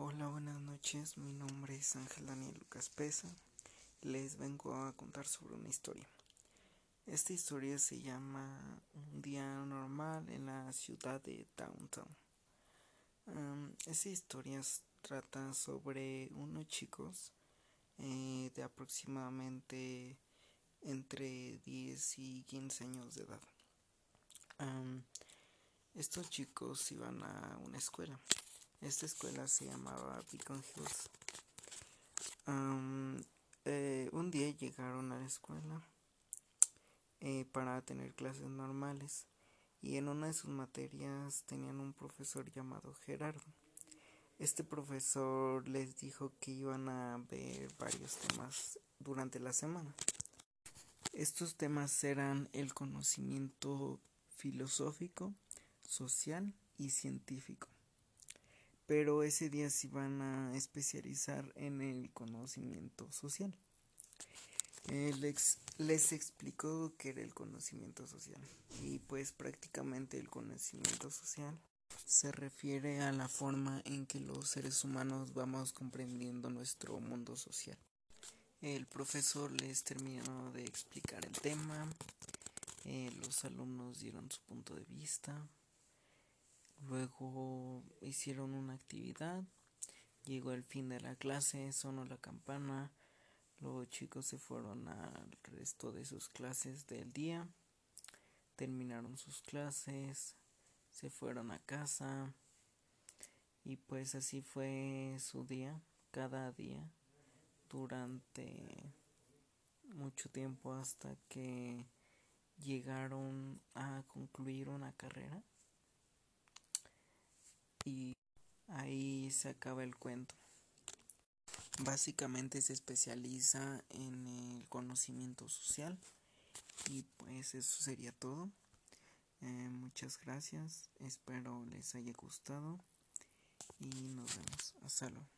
Hola, buenas noches. Mi nombre es Ángel Daniel Lucas Pesa. Les vengo a contar sobre una historia. Esta historia se llama Un día normal en la ciudad de Downtown. esta historia trata sobre unos chicos eh, de aproximadamente entre 10 y 15 años de edad. estos chicos iban a una escuela esta escuela se llamaba Beacon Hills. Eh, un día llegaron a la escuela eh, para tener clases normales y en una de sus materias tenían un profesor llamado Gerardo. Este profesor les dijo que iban a ver varios temas durante la semana. Estos temas eran el conocimiento filosófico, social y científico pero ese día se iban a especializar en el conocimiento social. les explicó qué era el conocimiento social y pues prácticamente el conocimiento social se refiere a la forma en que los seres humanos vamos comprendiendo nuestro mundo social. El profesor les terminó de explicar el tema, eh, los alumnos dieron su punto de vista, Luego hicieron una actividad, llegó el fin de la clase, sonó la campana, los chicos se fueron al resto de sus clases del día, terminaron sus clases, se fueron a casa y pues así fue su día, cada día, durante mucho tiempo hasta que llegaron a concluir una carrera y ahí se acaba el cuento. Básicamente se especializa en el conocimiento social y pues eso sería todo. Eh, muchas gracias, espero les haya gustado y nos vemos. Hasta luego.